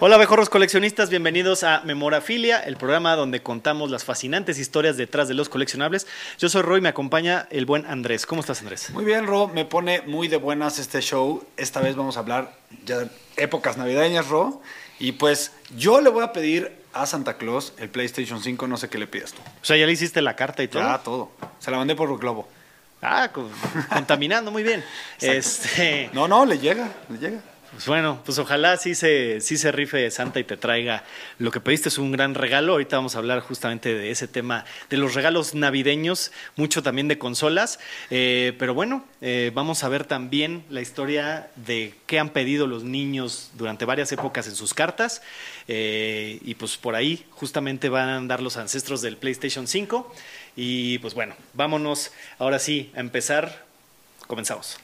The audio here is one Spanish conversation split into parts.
Hola abejorros coleccionistas, bienvenidos a Memorafilia, el programa donde contamos las fascinantes historias detrás de los coleccionables. Yo soy Roy y me acompaña el buen Andrés. ¿Cómo estás Andrés? Muy bien, Ro, me pone muy de buenas este show. Esta vez vamos a hablar ya de épocas navideñas, Ro. Y pues yo le voy a pedir a Santa Claus el PlayStation 5, no sé qué le pidas tú. O sea, ya le hiciste la carta y todo. Ya, todo. Se la mandé por Globo. Ah, con- contaminando, muy bien. este, No, no, le llega, le llega. Pues bueno, pues ojalá sí se, sí se rife Santa y te traiga lo que pediste, es un gran regalo. Ahorita vamos a hablar justamente de ese tema, de los regalos navideños, mucho también de consolas. Eh, pero bueno, eh, vamos a ver también la historia de qué han pedido los niños durante varias épocas en sus cartas. Eh, y pues por ahí justamente van a andar los ancestros del PlayStation 5. Y pues bueno, vámonos ahora sí a empezar. Comenzamos.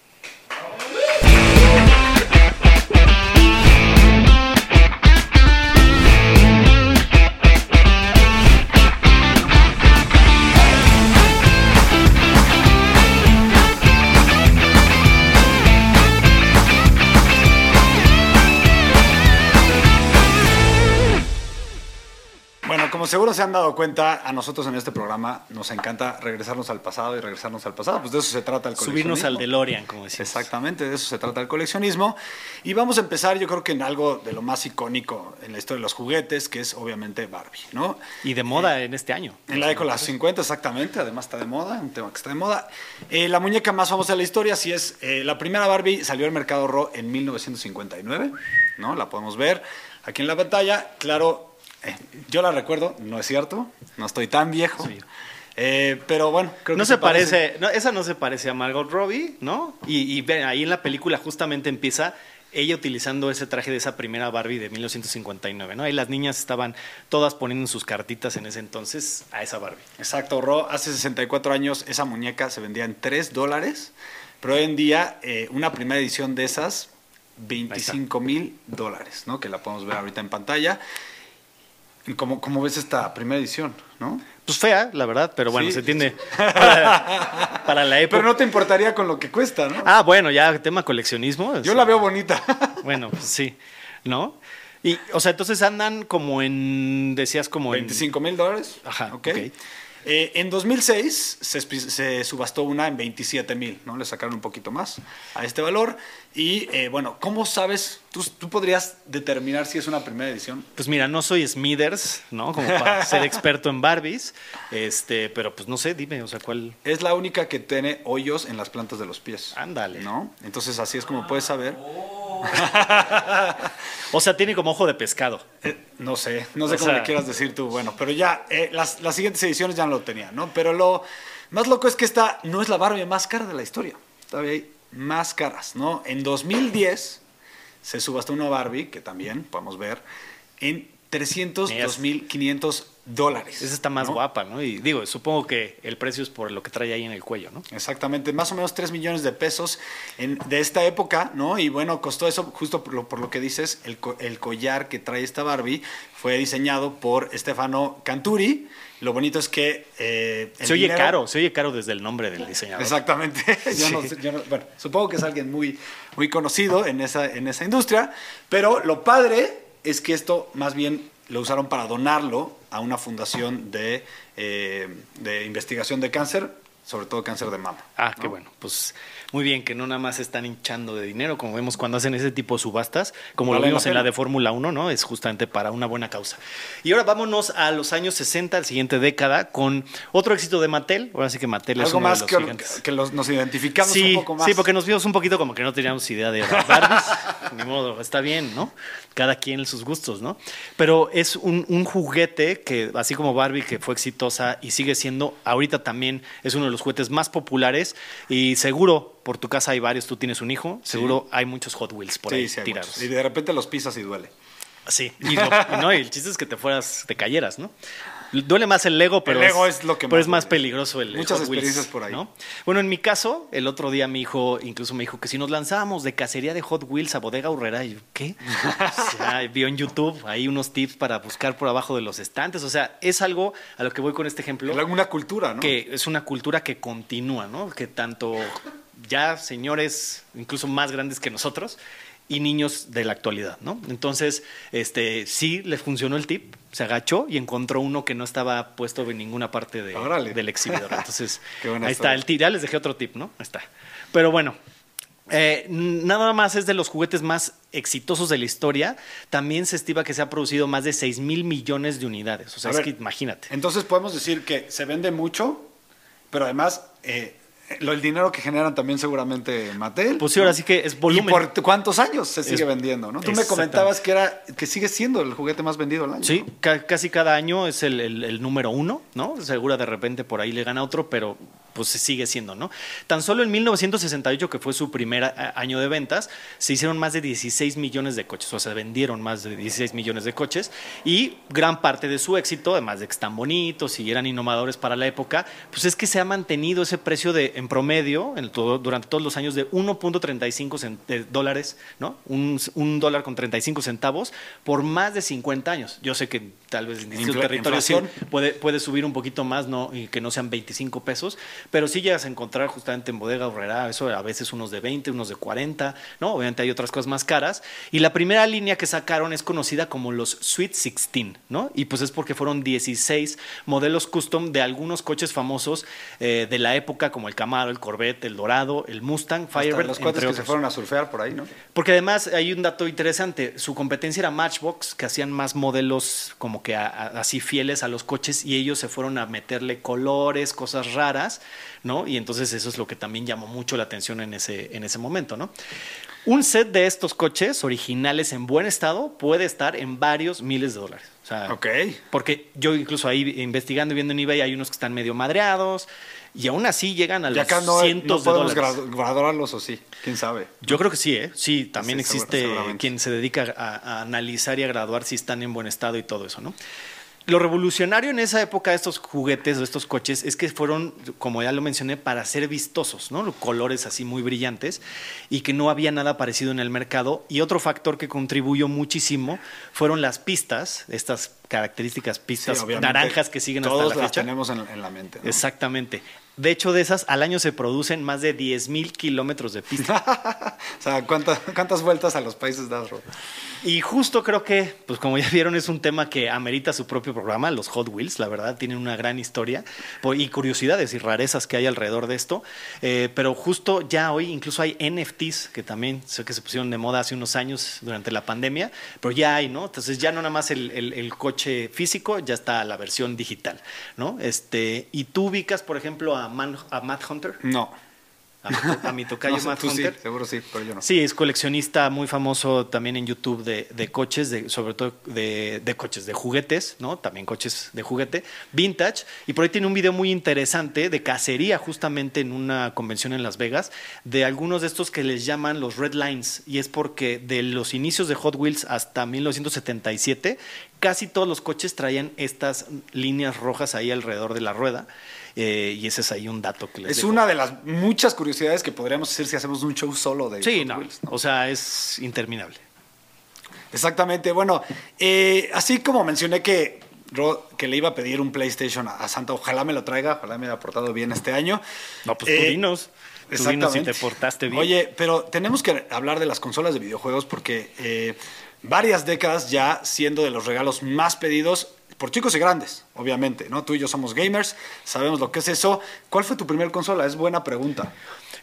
Como seguro se han dado cuenta, a nosotros en este programa nos encanta regresarnos al pasado y regresarnos al pasado. Pues de eso se trata el Subirnos al coleccionismo. DeLorean, como decimos. Exactamente, de eso se trata el coleccionismo. Y vamos a empezar, yo creo que en algo de lo más icónico en la historia de los juguetes, que es obviamente Barbie, ¿no? Y de moda en este año. En la década de los 50, exactamente, además está de moda, un tema que está de moda. Eh, la muñeca más famosa de la historia, sí es, eh, la primera Barbie salió al mercado Raw en 1959, ¿no? La podemos ver aquí en la pantalla. Claro, eh, yo la recuerdo, no es cierto, no estoy tan viejo. Sí. Eh, pero bueno, creo No que se parece, no, esa no se parece a Margot Robbie, ¿no? Y, ahí en la película justamente empieza ella utilizando ese traje de esa primera Barbie de 1959, ¿no? Ahí las niñas estaban todas poniendo sus cartitas en ese entonces a esa Barbie. Exacto, Ro. Hace 64 años esa muñeca se vendía en 3 dólares, pero hoy en día eh, una primera edición de esas, 25 mil dólares, ¿no? Que la podemos ver ahorita en pantalla. Y ¿Cómo, cómo ves esta primera edición, no? Pues fea, la verdad, pero bueno, Sí, se tiene para, para la época. Pero no te importaría con lo que cuesta, ¿no? Ah, bueno, ya tema coleccionismo. Yo o la veo bonita. Bueno, pues sí, ¿no? Y, o sea, entonces andan como en, decías como en... 25 mil dólares. Ajá, ok. ok. Eh, en 2006 se, subastó una en 27 mil, ¿no? Le sacaron un poquito más a este valor. Y eh, bueno, ¿cómo sabes? Tú, tú podrías determinar si es una primera edición. Pues mira, no soy Smithers, ¿no? Como para ser experto en Barbies, este, pero pues no sé, dime, o sea, ¿cuál? Es la única que tiene hoyos en las plantas de los pies. Ándale. ¿No? Entonces así es como puedes saber. O sea, tiene como ojo de pescado. Eh, no sé, no sé O cómo sea- le quieras decir tú. Bueno, pero ya, eh, las, las siguientes ediciones ya no lo tenían, ¿no? Pero lo más loco es que esta no es la Barbie más cara de la historia. Todavía hay más caras, ¿no? En 2010 se subastó una Barbie, que también podemos ver, en 302.500 dólares. Esa está más ¿no? guapa, ¿no? Y digo, supongo que el precio es por lo que trae ahí en el cuello, ¿no? Exactamente, más o menos 3 millones de pesos en- de esta época, ¿no? Y bueno, costó eso justo por lo, por lo que dices, el, co- el collar que trae esta Barbie fue diseñado por Stefano Canturi. Lo bonito es que... eh, Se oye dinero- caro, se oye caro desde el nombre del diseñador. Exactamente. Yo no Sí. yo no- bueno, supongo que es alguien muy, muy conocido en esa, en esa industria, pero lo padre es que esto más bien lo usaron para donarlo a una fundación de, eh, de investigación de cáncer, sobre todo cáncer de mama. Ah, ¿no? qué bueno. Pues muy bien, que no nada más están hinchando de dinero, como vemos cuando hacen ese tipo de subastas, como Vale lo vimos la en la de Fórmula 1, ¿no? Es justamente para una buena causa. Y ahora vámonos a los años 60, la siguiente década, con otro éxito de Mattel. Ahora sí que Mattel es Algo uno más de los que, gigantes. que los- nos identificamos Sí, un poco más. sí, porque nos vimos un poquito como que no teníamos idea de Barbies. Ni modo, está bien, ¿no? Cada quien sus gustos, ¿no? Pero es un, un juguete que, así como Barbie, que fue exitosa y sigue siendo, ahorita también es uno de los juguetes más populares y seguro por tu casa hay varios, tú tienes un hijo, seguro hay muchos Hot Wheels por Sí, ahí sí, tirados. muchos. Y de repente los pisas y duele. Sí, y, lo- y no, y el chiste es que te fueras, te cayeras, ¿no? Duele más el Lego, pero, Lego es lo que pero más es más duele. peligroso el el Muchas Hot Wheels, experiencias por ahí. ¿no? Bueno, en mi caso, el otro día mi hijo incluso me dijo que si nos lanzábamos de cacería de Hot Wheels a Bodega Urrera, y yo, ¿qué? O sea, vio en YouTube ahí unos tips para buscar por abajo de los estantes. O sea, es algo a lo que voy con este ejemplo, Es una cultura, ¿no? que es una cultura que continúa, ¿no? Que tanto ya señores, incluso más grandes que nosotros, y niños de la actualidad, ¿no? Entonces, este, sí le funcionó el tip, se agachó y encontró uno que no estaba puesto en ninguna parte de- del exhibidor. Entonces, ahí está el tip. Ya les dejé otro tip, ¿no? Ahí está. Pero bueno, eh, nada más es de los juguetes más exitosos de la historia. También se estima que se ha producido más de 6 mil millones de unidades. O sea, A es ver, que imagínate. Entonces podemos decir que se vende mucho, pero además eh, el dinero que generan también seguramente Mattel. Pues sí, ahora sí que es volumen. ¿Y por cuántos años se sigue Es- vendiendo? ¿no? Tú me comentabas que era que sigue siendo el juguete más vendido al año. Sí, ¿no? ca- casi cada año es el, el- el número uno, ¿no? Segura de repente por ahí le gana otro, pero pues sigue siendo, ¿no? Tan solo en 1968, que fue su primer año de ventas, se hicieron más de 16 millones de coches, o sea, vendieron más de 16 millones de coches y gran parte de su éxito, además de que están bonitos y eran innovadores para la época, pues es que se ha mantenido ese precio de, en promedio, en todo- durante todos los años, de 1.35 cent- de dólares, ¿no? Un, un dólar con 35 centavos por más de 50 años. Yo sé que tal vez en distintos territorios sí puede, puede subir un poquito más, ¿no? Y que no sean 25 pesos, pero sí llegas a encontrar justamente en Bodega Horrera, eso a veces unos de 20, unos de 40, ¿no? Obviamente hay otras cosas más caras. Y la primera línea que sacaron es conocida como los Sweet 16, ¿no? Y pues es porque fueron 16 modelos custom de algunos coches famosos eh, de la época, como el Camaro, el Corvette, el Dorado, el Mustang, Firebird, los cuates que se fueron a surfear por ahí, ¿no? Porque además hay un dato interesante, su competencia era Matchbox, que hacían más modelos como que a- a- así fieles a los coches y ellos se fueron a meterle colores, cosas raras, ¿no? Y entonces eso es lo que también llamó mucho la atención en ese, en ese momento, ¿no? Un set de estos coches originales en buen estado puede estar en varios miles de dólares. O sea, Ok. porque yo incluso ahí investigando y viendo en eBay hay unos que están medio madreados y aún así llegan a los acá no, cientos no de dólares. gradu- graduarlos o sí, quién sabe. Yo creo que sí, ¿eh? Sí, también Sí, existe quien se dedica a, a analizar y a graduar si están en buen estado y todo eso, ¿no? Lo revolucionario en esa época de estos juguetes, de estos coches, es que fueron, como ya lo mencioné, para ser vistosos, ¿no? Colores así muy brillantes y que no había nada parecido en el mercado. Y otro factor que contribuyó muchísimo fueron las pistas, estas características pistas Sí, naranjas que siguen Todos hasta la las fecha. tenemos en, en la mente. ¿no? Exactamente. De hecho, de esas, al año se producen más de 10.000 kilómetros de pista. o sea, ¿cuántas, ¿cuántas vueltas a los países das, Ro? Y justo creo que, pues como ya vieron, es un tema que amerita su propio programa, los Hot Wheels, la verdad, tienen una gran historia y curiosidades y rarezas que hay alrededor de esto. Eh, pero justo ya hoy incluso hay NFTs que también sé que se pusieron de moda hace unos años durante la pandemia, pero ya hay, ¿no? Entonces ya no nada más el, el- el coche físico, ya está la versión digital, ¿no? Este, y tú ubicas, por ejemplo, a, Man- a Matt Hunter, No. a, mi to- a mi tocayo No sé, Matt tú Hunter. sí, seguro sí, pero yo no. Sí, es coleccionista muy famoso también en YouTube de, de coches, de, sobre todo de, de coches, de juguetes, ¿no? También coches de juguete, vintage. Y por ahí tiene un video muy interesante de cacería justamente en una convención en Las Vegas, de algunos de estos que les llaman los Red Lines. Y es porque de los inicios de Hot Wheels hasta 1977, casi todos los coches traían estas líneas rojas ahí alrededor de la rueda. Eh, y ese es ahí un dato que les Es dejo. una de las muchas curiosidades que podríamos hacer si hacemos un show solo de Sí, no, ¿no? o sea, es interminable. Exactamente. Bueno, eh, así como mencioné que, que le iba a pedir un PlayStation a, Santa, ojalá me lo traiga, ojalá me haya portado bien este año. No, pues tú Eh, dinos. Tú dinos si te portaste bien. Oye, pero tenemos que hablar de las consolas de videojuegos porque eh, varias décadas ya siendo de los regalos más pedidos por chicos y grandes, obviamente, ¿no? Tú y yo somos gamers, sabemos lo que es eso. ¿Cuál fue tu primer consola? Es buena pregunta.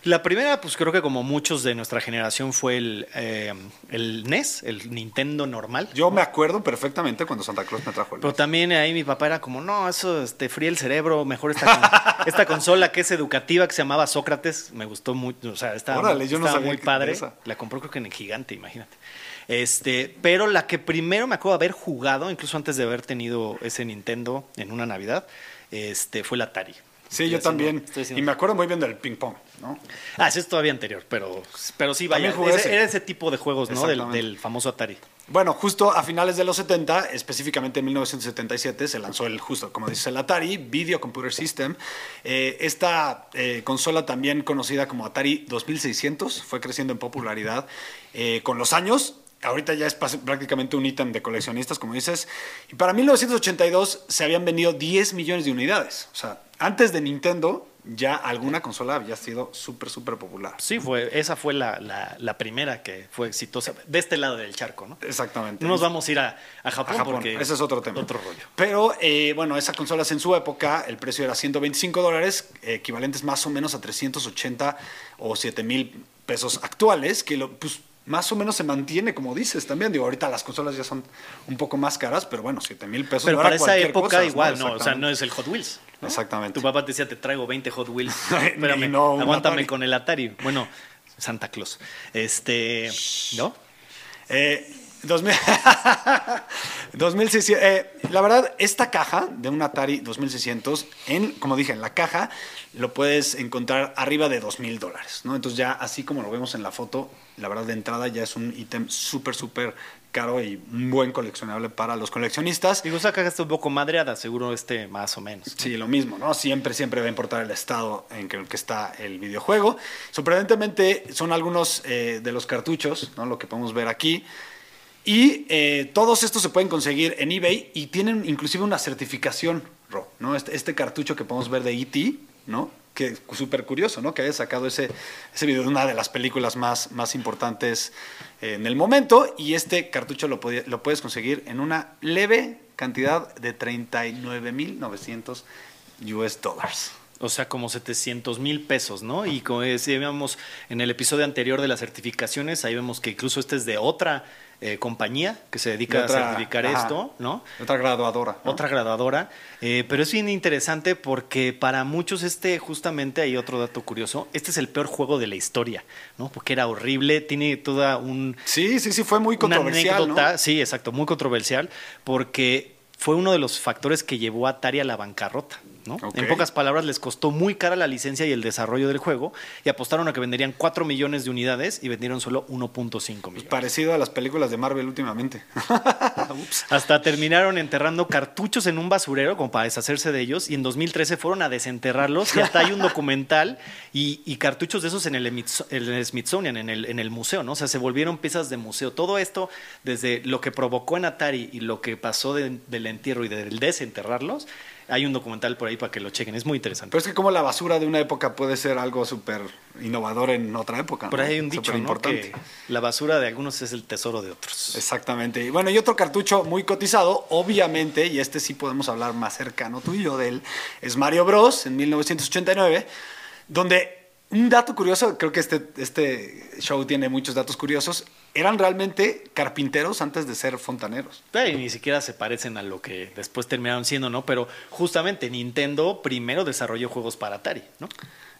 La primera, pues creo que como muchos de nuestra generación fue el, eh, el NES, el Nintendo normal. Yo me acuerdo perfectamente cuando Santa Claus me trajo el Pero también ahí mi papá era como, no, eso te fría el cerebro, mejor esta, con- esta consola que es educativa, que se llamaba Sócrates, me gustó mucho, o sea, estaba, Órale, yo no estaba sabía muy padre. La compró creo que en el gigante, imagínate. Este, pero la que primero me acuerdo de haber jugado, incluso antes de haber tenido ese Nintendo en una Navidad, este, fue el Atari. Sí, yo también. Y me acuerdo muy bien del ping pong, ¿no? Ah, ese es todavía anterior, pero, pero sí, vaya, jugué ese- ese. era ese tipo de juegos, ¿no? Del famoso Atari. Bueno, justo a finales de los 70, específicamente en 1977, se lanzó el, justo como dice el Atari, Video Computer System. Eh, esta eh, consola también conocida como Atari 2600 fue creciendo en popularidad eh, con los años. Ahorita ya es prácticamente un ítem de coleccionistas, como dices. Y para 1982 se habían vendido 10 millones de unidades. O sea, antes de Nintendo ya alguna consola había sido súper, súper popular. Sí, fue, esa fue la, la- la primera que fue exitosa de este lado del charco, ¿no? Exactamente. No nos vamos a ir a, a Japón, a Japón. porque Ese es otro tema. Otro rollo. Pero eh, bueno, esas consolas en su época, el precio era 125 dólares, equivalentes más o menos a 380 o 7 mil pesos actuales, que lo, pues, más o menos se mantiene, como dices también. Digo, ahorita las consolas ya son un poco más caras, pero bueno, 7 mil pesos. Pero no para esa época cosa, igual, ¿no? O sea, no es el Hot Wheels. ¿no? Exactamente. Tu papá te decía, te traigo 20 Hot Wheels. Espérame, no aguántame con el Atari. Bueno, Santa Claus. Este, ¿no? Eh, 2000 2600, eh, la verdad, esta caja de un Atari 2600, en, como dije, en la caja lo puedes encontrar arriba de 2000 dólares, ¿no? Entonces ya así como lo vemos en la foto, la verdad de entrada ya es un ítem súper, súper caro y un buen coleccionable para los coleccionistas. Digo, esa caja está un poco madreada, seguro este más o menos. Sí, lo mismo, ¿no? Siempre, siempre va a importar el estado en que, el que está el videojuego. Sorprendentemente, son algunos eh, de los cartuchos, ¿no? Lo que podemos ver aquí. Y eh, todos estos se pueden conseguir en eBay y tienen inclusive una certificación, Ro, ¿no? Este, este cartucho que podemos ver de E.T., ¿no? Que súper curioso, ¿no? Que haya sacado ese, ese video de una de las películas más, más importantes en el momento. Y este cartucho lo, lo puedes conseguir en una leve cantidad de 39.900 US dollars. O sea, como 700 mil pesos, ¿no? Y como decíamos en el episodio anterior de las certificaciones, ahí vemos que incluso este es de otra eh, compañía que se dedica otra- a certificar ajá. esto, ¿no? Otra graduadora. ¿no? Otra graduadora. Eh, pero es bien interesante porque para muchos este, justamente hay otro dato curioso, este es el peor juego de la historia, ¿no? Porque era horrible, tiene toda un, Sí, sí, sí, fue muy una controversial, anécdota, ¿no? sí, exacto, muy controversial, porque fue uno de los factores que llevó a Atari a la bancarrota. ¿no? En pocas palabras, les costó muy cara la licencia y el desarrollo del juego y apostaron a que venderían 4 millones de unidades y vendieron solo 1.5 millones. Parecido a las películas de Marvel últimamente. Ups. Hasta terminaron enterrando cartuchos en un basurero como para deshacerse de ellos y en 2013 fueron a desenterrarlos y hasta hay un documental y, y cartuchos de esos en el, Smithsonian, en el, en el museo, ¿no? O sea, se volvieron piezas de museo. Todo esto, desde lo que provocó en Atari y lo que pasó de- entierro y del desenterrarlos, hay un documental por ahí para que lo chequen. Es muy interesante. Pero es que como la basura de una época puede ser algo súper innovador en otra época. Por ¿no? ahí hay un dicho. Que la basura de algunos es el tesoro de otros. Exactamente. Y bueno, y otro cartucho muy cotizado, obviamente, y este sí podemos hablar más cercano tú y yo de él, es Mario Bros. en 1989, donde un dato curioso, creo que este, este show tiene muchos datos curiosos, eran realmente carpinteros antes de ser fontaneros. Y ni siquiera se parecen a lo que después terminaron siendo, ¿no? Pero justamente Nintendo primero desarrolló juegos para Atari, ¿no?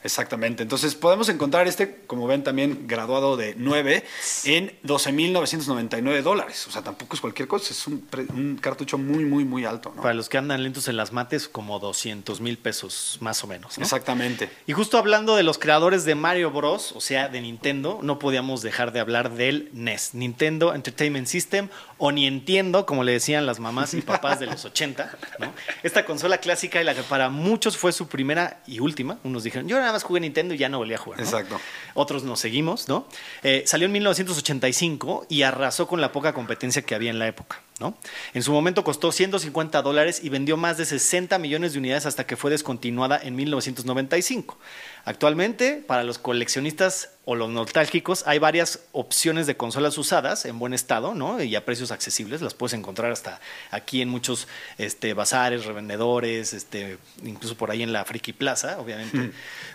Exactamente. Entonces podemos encontrar este, como ven, también graduado de 9 en 12.999 dólares. O sea, tampoco es cualquier cosa, es un, un cartucho muy, muy, muy alto. ¿no? Para los que andan lentos en las mates, como 200 mil pesos más o menos, ¿no? Exactamente. Y justo hablando de los creadores de Mario Bros, o sea, de Nintendo, no podíamos dejar de hablar del NES, Nintendo Entertainment System, o ni entiendo, como le decían las mamás y papás de los 80, ¿no? Esta consola clásica y la que para muchos fue su primera y última. Unos dijeron, yo nada más jugué Nintendo y ya no volví a jugar. ¿no? Exacto. Otros nos seguimos, ¿no? Eh, salió en 1985 y arrasó con la poca competencia que había en la época, ¿no? En su momento costó 150 dólares y vendió más de 60 millones de unidades hasta que fue descontinuada en 1995. Actualmente, para los coleccionistas o los nostálgicos, hay varias opciones de consolas usadas en buen estado, ¿no? Y a precios accesibles. Las puedes encontrar hasta aquí en muchos este, bazares, revendedores, este, incluso por ahí en la Friki Plaza, obviamente.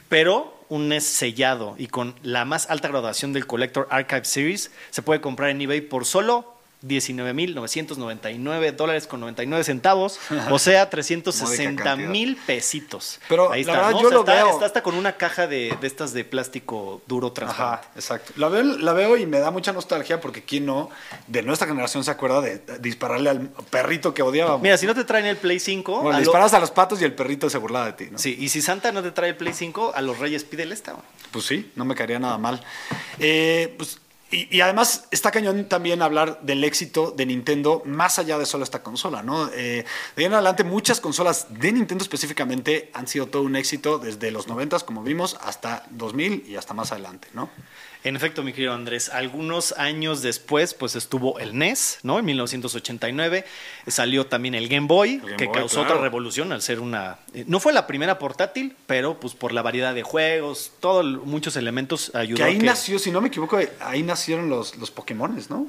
Pero un NES sellado y con la más alta graduación del Collector Archive Series se puede comprar en eBay por solo 19.999 dólares con 99 centavos, o sea, 360 cantidad. mil pesitos. Pero Ahí la está, verdad ¿no? yo O sea, lo está, veo- está hasta con una caja de, de estas de plástico duro transparente. Ajá, exacto. La veo, la veo y me da mucha nostalgia porque quién no de nuestra generación se acuerda de dispararle al perrito que odiábamos. Mira, si no te traen el Play 5, bueno, a le lo- disparas a los patos y el perrito se burlaba de ti, ¿no? sí, y si Santa no te trae el Play 5, a los Reyes pídele esta. Pues sí, no me caería nada mal. Eh, pues y, y además está cañón también hablar del éxito de Nintendo más allá de solo esta consola, ¿no? Eh, de ahí en adelante muchas consolas de Nintendo específicamente han sido todo un éxito desde los 90 como vimos hasta 2000 y hasta más adelante, ¿no? En efecto, mi querido Andrés, algunos años después, pues estuvo el NES, ¿no? En 1989 salió también el Game Boy, El Game que Boy, causó claro. otra revolución al ser una. eh, No fue la primera portátil, pero pues por la variedad de juegos, todos muchos elementos ayudó. Que ahí a que- nació, si no me equivoco, ahí nacieron los, los Pokémones, ¿no?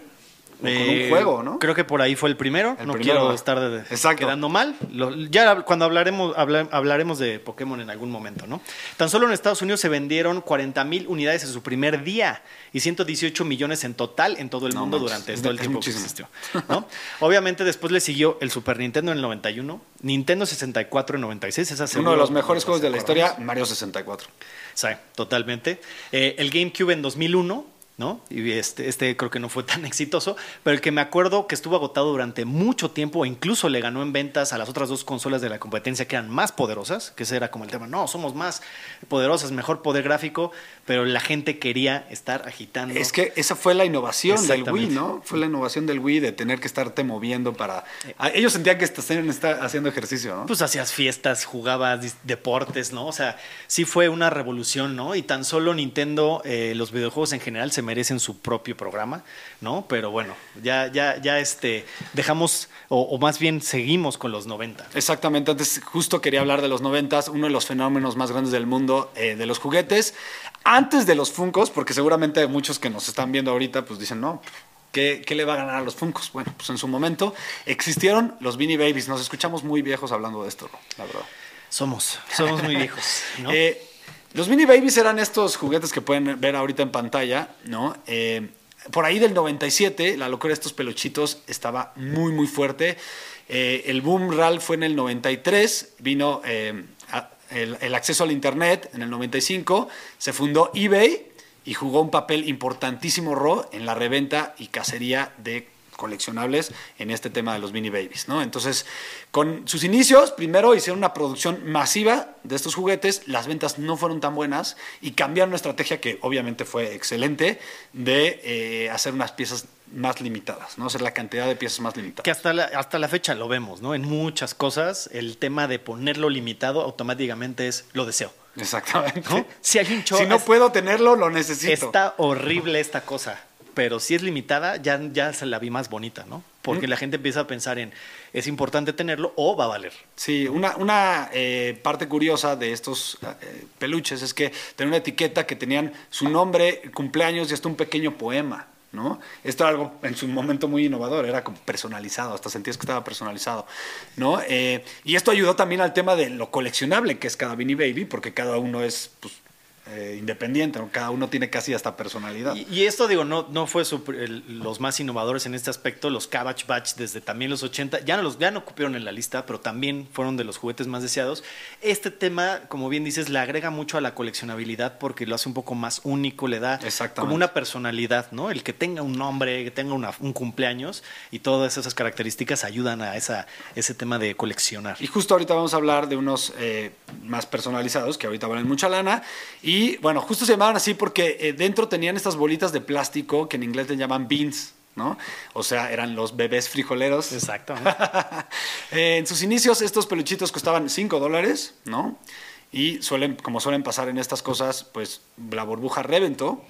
Con Eh, un juego, ¿no? Creo que por ahí fue el primero. El no primero. quiero estar de- Exacto. quedando mal. Lo- ya cuando hablaremos, habla- hablaremos de Pokémon en algún momento, ¿no? Tan solo en Estados Unidos se vendieron 40 mil unidades en su primer día y 118 millones en total en todo el No mundo manches, durante todo el tiempo que existió. ¿no? Obviamente después le siguió el Super Nintendo en el 91, Nintendo 64 en 96. Esa Uno de los mejores juegos de la historia, Mario 64. Sí, totalmente. Eh, el GameCube en 2001, ¿no? Y este, este creo que no fue tan exitoso, pero el que me acuerdo que estuvo agotado durante mucho tiempo e incluso le ganó en ventas a las otras dos consolas de la competencia que eran más poderosas, que ese era como el tema, no, somos más poderosas, mejor poder gráfico, pero la gente quería estar agitando. Es que esa fue la innovación del Wii. ¿no? Fue la innovación del Wii de tener que estarte moviendo para... Ah, Ellos sentían que estaban está haciendo ejercicio, ¿no? Pues hacías fiestas, jugabas deportes, ¿no? O sea, sí fue una revolución, ¿no? Y tan solo Nintendo, eh, los videojuegos en general se merecen su propio programa, ¿no? Pero bueno, ya, ya, ya este, dejamos, o, o más bien seguimos con los 90. Exactamente, antes justo quería hablar de los noventas, uno de los fenómenos más grandes del mundo eh, de los juguetes, antes de los Funcos, porque seguramente muchos que nos están viendo ahorita pues dicen, no, ¿qué, qué le va a ganar a los Funcos? Bueno, pues en su momento existieron los Beanie Babies, nos escuchamos muy viejos hablando de esto, la verdad. Somos, somos muy viejos, ¿no? Eh, los Mini Babies eran estos juguetes que pueden ver ahorita en pantalla, ¿no? Eh, por ahí del 97, la locura de estos peluchitos estaba muy, muy fuerte. Eh, el boom real fue en el 93, vino eh, el acceso al Internet en el 95, se fundó eBay y jugó un papel importantísimo Ro en la reventa y cacería de coleccionables en este tema de los Mini Babies, ¿no? Entonces, con sus inicios, primero hicieron una producción masiva de estos juguetes, las ventas no fueron tan buenas y cambiaron una estrategia que obviamente fue excelente de eh, hacer unas piezas más limitadas, ¿no? Hacer la cantidad de piezas más limitadas. Que hasta la, hasta la fecha lo vemos, ¿no? En muchas cosas, el tema de ponerlo limitado automáticamente es lo deseo. Exactamente. ¿no? Si hay un show, Si no puedo tenerlo, lo necesito. Está horrible esta cosa, pero si es limitada, ya, ya se la vi más bonita, ¿no? Porque Mm. la gente empieza a pensar en, es importante tenerlo o va a valer. Sí, una, una eh, parte curiosa de estos eh, peluches es que tenían una etiqueta que tenían su nombre, cumpleaños y hasta un pequeño poema, ¿no? Esto era algo en su momento muy innovador, era como personalizado, hasta sentías que estaba personalizado, ¿no? Eh, y esto ayudó también al tema de lo coleccionable que es cada Beanie Baby, porque cada uno es pues, eh, independiente, ¿no? cada uno tiene casi hasta personalidad. Y, y esto, digo, no, no fue el- los más innovadores en este aspecto. Los Cabbage Batch desde también los 80, ya no, los, ya no cupieron en la lista, pero también fueron de los juguetes más deseados. Este tema, como bien dices, le agrega mucho a la coleccionabilidad porque lo hace un poco más único, le da como una personalidad, ¿no? El que tenga un nombre, que tenga una- un cumpleaños y todas esas características ayudan a esa, ese tema de coleccionar. Y justo ahorita vamos a hablar de unos eh, más personalizados que ahorita valen mucha lana. Y bueno, justo se llamaban así porque eh, dentro tenían estas bolitas de plástico que en inglés le llaman beans, ¿no? O sea, eran los bebés frijoleros. Exacto. Eh, en sus inicios estos peluchitos costaban 5 dólares, ¿no? Y suelen, como suelen pasar en estas cosas, pues la burbuja reventó,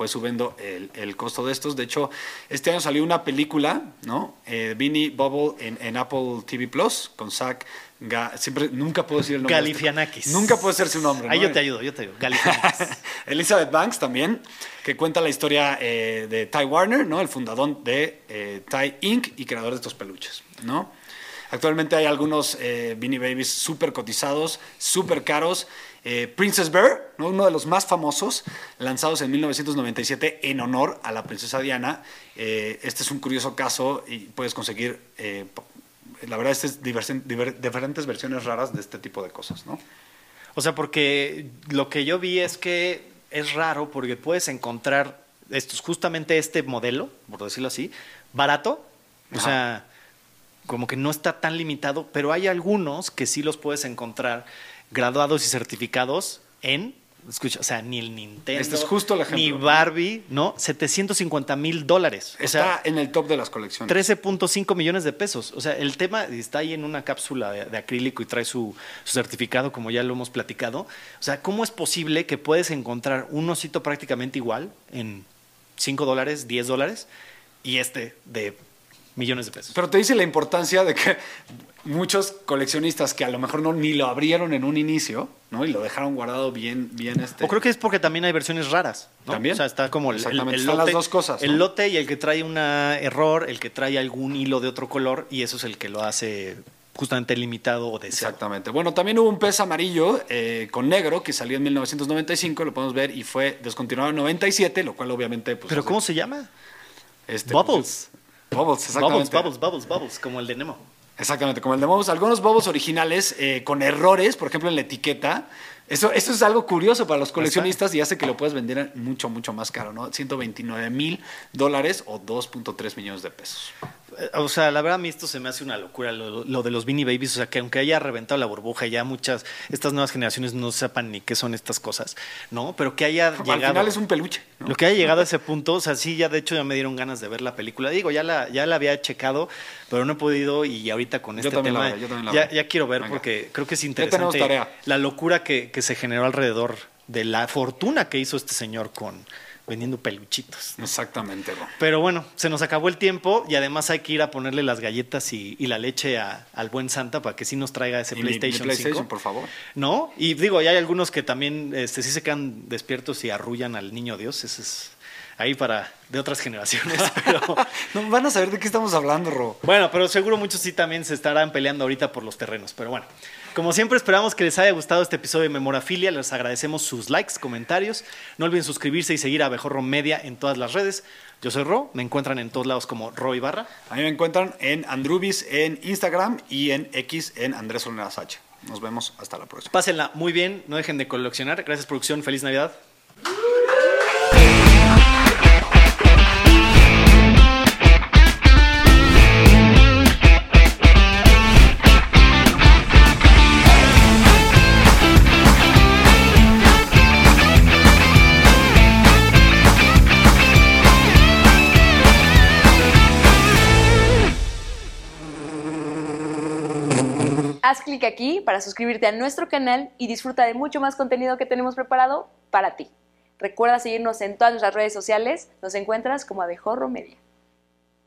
fue subiendo el, el costo de estos. De hecho, este año salió una película, ¿no? Eh, Beanie Bubble en, en Apple TV Plus con Zach. Ga- siempre, nunca puedo decir el nombre. este- Galifianakis. Nunca puedo decir su nombre. Ahí ¿no? yo te ayudo, yo te ayudo. Galifianakis. Elizabeth Banks también, que cuenta la historia eh, de Ty Warner, ¿no? el fundador de eh, Ty Inc. y creador de estos peluches. ¿no? Actualmente hay algunos eh, Beanie Babies súper cotizados, súper caros. Eh, Princess Bear, ¿no? uno de los más famosos, lanzados en 1997 en honor a la princesa Diana. Eh, este es un curioso caso y puedes conseguir, eh, la verdad, este es diversen- diver- diferentes versiones raras de este tipo de cosas. ¿no? O sea, porque lo que yo vi es que es raro porque puedes encontrar estos, justamente este modelo, por decirlo así, barato. O Ajá. sea, como que no está tan limitado, pero hay algunos que sí los puedes encontrar graduados y certificados en Escucha, o sea, ni el Nintendo, Este es justo el ejemplo. ni Barbie, ¿no? 750 mil dólares. O sea, Está en el top de las colecciones. 13.5 millones de pesos. O sea, el tema está ahí en una cápsula de, de acrílico y trae su, su certificado, como ya lo hemos platicado. O sea, ¿cómo es posible que puedes encontrar un osito prácticamente igual en 5 dólares, 10 dólares y este de millones de pesos? Pero te dice la importancia de que muchos coleccionistas que a lo mejor no ni lo abrieron en un inicio, ¿no? Y lo dejaron guardado bien, bien este. O creo que es porque también hay versiones raras. ¿no? También. O sea, está como el, Exactamente, el lote. las dos cosas, El lote y el que trae un error, el que trae algún hilo de otro color, y eso es el que lo hace justamente limitado o deseado. Exactamente. Bueno, también hubo un pez amarillo eh, con negro que salió en 1995, lo podemos ver, y fue descontinuado en 97, lo cual obviamente. Pues, ¿Pero cómo se llama? este, Bubbles. Bubbles, exactamente. Bubbles, bubbles, bubbles, bubbles, como el de Nemo. Exactamente, como el de Bubbles. Algunos Bubbles originales eh, con errores, por ejemplo en la etiqueta. Eso, eso es algo curioso para los coleccionistas y hace que lo puedas vender mucho, mucho más caro, ¿no? 129 mil dólares o 2.3 millones de pesos. Eh, O sea, la verdad a mí esto se me hace una locura, lo, lo de los Beanie Babies. O sea, que aunque haya reventado la burbuja y ya muchas, estas nuevas generaciones no sepan ni qué son estas cosas, ¿no? Pero que haya Al llegado... final es un peluche. ¿no? Lo que haya llegado a ese punto, o sea, sí, ya de hecho ya me dieron ganas de ver la película. Digo, ya la, ya la había checado, pero no he podido y ahorita con Yo este la tema veré, yo también la ya, ya quiero ver Venga. porque creo que es interesante tarea. la locura que, que se generó alrededor de la fortuna que hizo este señor con vendiendo peluchitos. Exactamente, Ro. Pero bueno, se nos acabó el tiempo y además hay que ir a ponerle las galletas y, y la leche a- al buen Santa para que sí nos traiga ese Y mi- mi PlayStation, PlayStation, 5. por favor. ¿No? Y digo, ya hay algunos que también este, sí se quedan despiertos y arrullan al niño Dios. Ese es ahí para de otras generaciones. Pero, No van a saber de qué estamos hablando, Ro. bueno, pero seguro muchos sí también se estarán peleando ahorita por los terrenos. Pero bueno, como siempre esperamos que les haya gustado este episodio de Memorafilia. Les agradecemos sus likes, comentarios. No olviden suscribirse y seguir a Bejorro Media en todas las redes. Yo soy Ro, me encuentran en todos lados como Ro Ibarra. A mí me encuentran en Andrubis en Instagram y en X en Andrés Olenas H. Nos vemos hasta la próxima. Pásenla muy bien, no dejen de coleccionar. Gracias producción, feliz Navidad. Clic aquí para suscribirte a nuestro canal y disfruta de mucho más contenido que tenemos preparado para ti. Recuerda seguirnos en todas nuestras redes sociales. Nos encuentras como Abejorro Media.